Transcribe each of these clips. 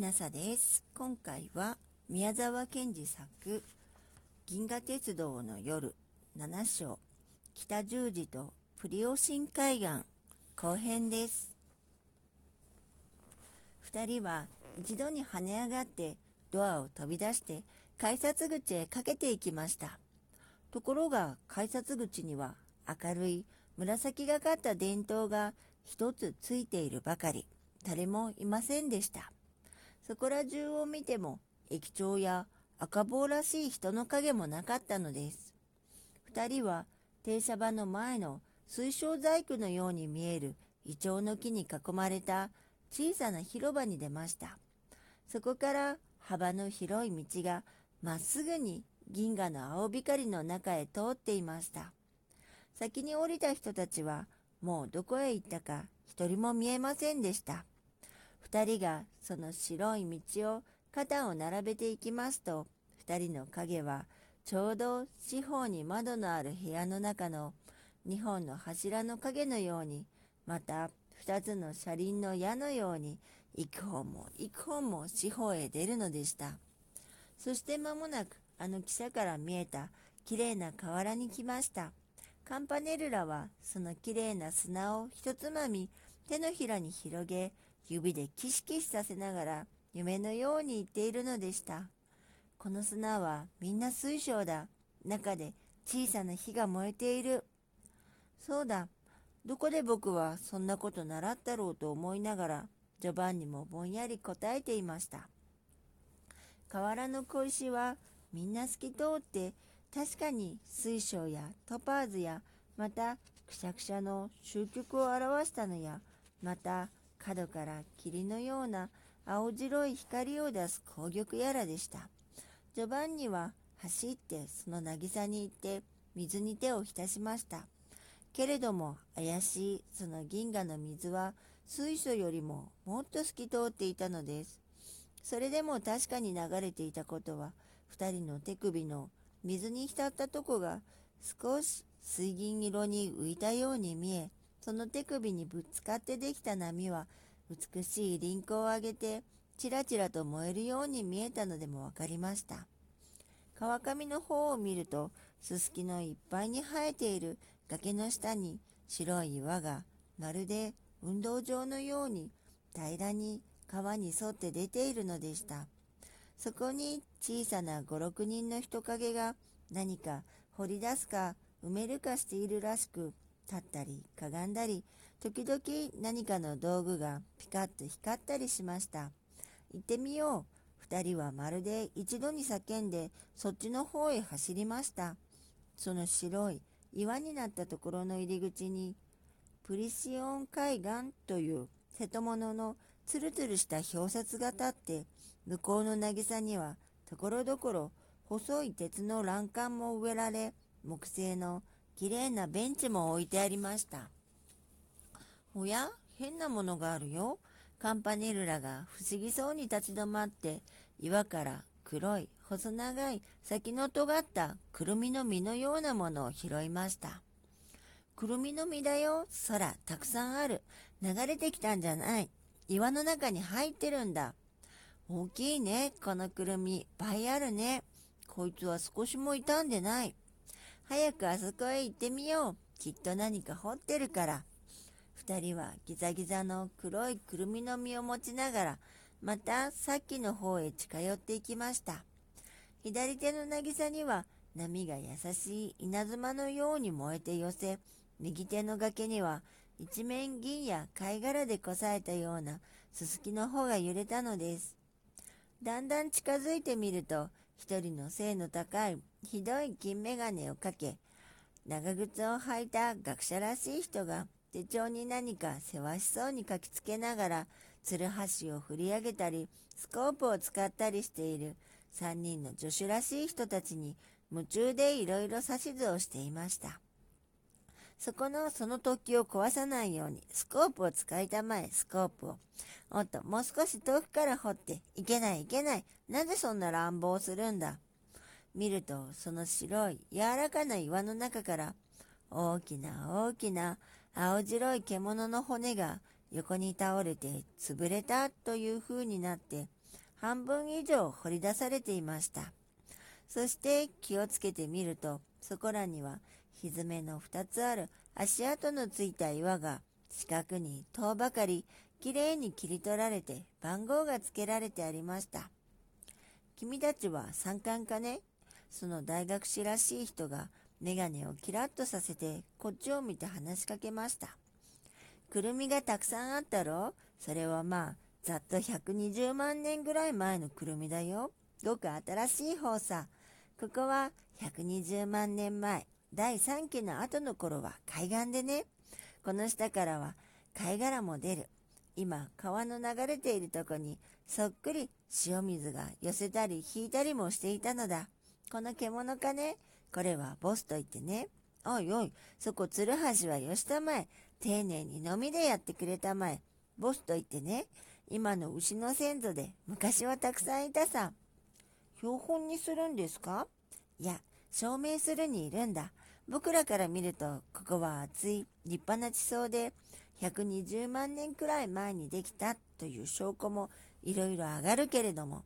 ひなさです。今回は宮沢賢治作銀河鉄道の夜7章北十字とプリオシン海岸後編です。二人は一度に跳ね上がってドアを飛び出して改札口へかけていきました。ところが改札口には明るい紫がかった電灯が一つついているばかり。誰もいませんでした。そこら中を見ても駅長や赤坊らしい人の影もなかったのです。二人は停車場の前の水晶細工のように見えるイチョウの木に囲まれた小さな広場に出ました。そこから幅の広い道がまっすぐに銀河の青光の中へ通っていました。先に降りた人たちはもうどこへ行ったか一人も見えませんでした。二人がその白い道を肩を並べていきますと、二人の影はちょうど四方に窓のある部屋の中の二本の柱の影のように、また二つの車輪の矢のように、幾本も幾本も四方へ出るのでした。そして間もなくあの汽車から見えたきれいな河原に来ました。カンパネルラはそのきれいな砂を一つまみ手のひらに広げ、指でキシキシさせながら夢のように言っているのでした。この砂はみんな水晶だ。中で小さな火が燃えている。そうだ。どこで僕はそんなこと習ったろうと思いながら、ジョバンニもぼんやり答えていました。河原の小石はみんな透き通って、確かに水晶やトパーズや、またくしゃくしゃの終局を表したのや、また角から霧のような青白い光を出す紅玉やらでした。ジョバンニは走ってその渚に行って水に手を浸しました。けれども怪しいその銀河の水は水素よりももっと透き通っていたのです。それでも確かに流れていたことは二人の手首の水に浸ったとこが少し水銀色に浮いたように見えその手首にぶつかってできた波は美しい輪廓を上げてちらちらと燃えるように見えたのでもわかりました。川上の方を見るとすすきのいっぱいに生えている崖の下に白い岩がまるで運動場のように平らに川に沿って出ているのでした。そこに小さな五六人の人影が何か掘り出すか埋めるかしているらしく立ったりかがんだり時々何かの道具がピカッと光ったりしました。行ってみよう。二人はまるで一度に叫んでそっちの方へ走りました。その白い岩になったところの入り口にプリシオン海岸という瀬戸物のつるつるした表札が立って向こうの渚にはところどころ細い鉄の欄干も植えられ木製のきれいなベンチも置いてありました。おや変なものがあるよ。カンパネルラが不思議そうに立ち止まって岩から黒い細長い先の尖ったくるみの実のようなものを拾いました。くるみの実だよ。空たくさんある。流れてきたんじゃない。岩の中に入ってるんだ。大きいね。このくるみ。倍あるね。こいつは少しも傷んでない。早くあそこへ行ってみよう。きっと何か掘ってるから。二人はギザギザの黒いくるみの実を持ちながら、またさっきの方へ近寄っていきました。左手の渚には波が優しい稲妻のように燃えて寄せ、右手の崖には一面銀や貝殻でこさえたようなすすきの方が揺れたのです。だんだん近づいてみると、一人の背の高いひどい金眼鏡をかけ、長靴を履いた学者らしい人が手帳に何かせわしそうに書きつけながら、つるはしを振り上げたり、スコープを使ったりしている3人の助手らしい人たちに夢中でいろいろ指図をしていました。そこのその突起を壊さないようにスコープを使いたまえスコープを。おっと、もう少し遠くから掘って。いけないいけない。なぜそんな乱暴するんだ？見ると、その白い柔らかな岩の中から、大きな大きな青白い獣の骨が横に倒れて潰れたという風になって、半分以上掘り出されていました。そして気をつけてみると、そこらには蹄の2つある足跡のついた岩が四角に塔ばかりきれいに切り取られて番号が付けられてありました。君たちは参観かね？その大学士らしい人がメガネをキラッとさせてこっちを見て話しかけました。くるみがたくさんあったろ？それはまあ、ざっと120万年ぐらい前のくるみだよ。ごく新しい方さ。ここは120万年前、第3期の後の頃は海岸でね。この下からは貝殻も出る。今、川の流れているとこにそっくり塩水が寄せたり引いたりもしていたのだ。この獣かねこれはボスと言ってね。おいおい、そこ鶴橋はよしたまえ。丁寧に飲みでやってくれたまえ。ボスと言ってね。今の牛の先祖で昔はたくさんいたさ。標本にするんですか？いや、証明するにいるんだ。僕らから見ると、ここは厚い立派な地層で、120万年くらい前にできたという証拠もいろいろ上がるけれども、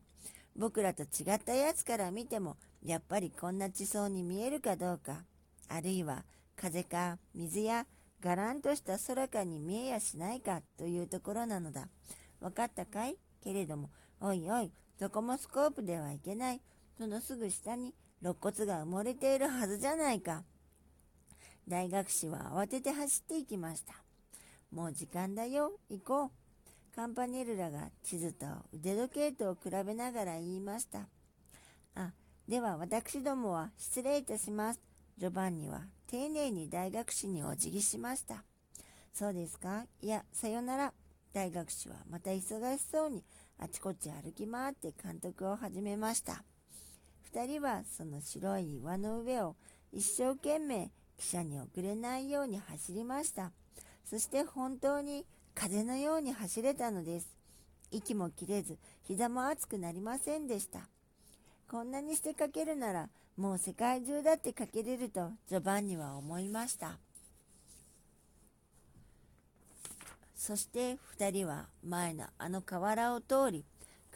僕らと違ったやつから見ても、やっぱりこんな地層に見えるかどうか、あるいは風か水やがらんとした空かに見えやしないかというところなのだ。わかったかい？けれども、おいおい、そこもスコープではいけない。そのすぐ下に肋骨が埋もれているはずじゃないか。大学士は慌てて走っていきました。もう時間だよ、行こう。カンパネルラが地図と腕時計とを比べながら言いました。あ、では私どもは失礼いたします。ジョバンニは丁寧に大学士にお辞儀しました。そうですか？いや、さよなら。大学士はまた忙しそうにあちこち歩き回って監督を始めました。二人はその白い岩の上を一生懸命汽車に遅れないように走りました。そして本当に風のように走れたのです。息も切れず、膝も熱くなりませんでした。こんなにしてかけるなら、もう世界中だってかけれると、ジョバンニは思いました。そして二人は前のあの河原を通り、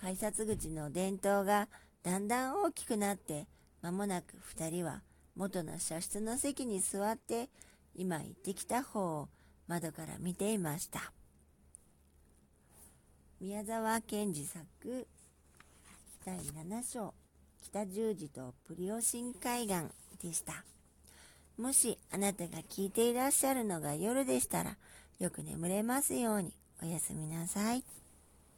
改札口の伝統がだんだん大きくなって、間もなく二人は元の車室の席に座って、今行ってきた方を窓から見ていました。宮沢賢治作第7章北十字とプリオシン海岸でした。もしあなたが聞いていらっしゃるのが夜でしたら、よく眠れますようにおやすみなさい。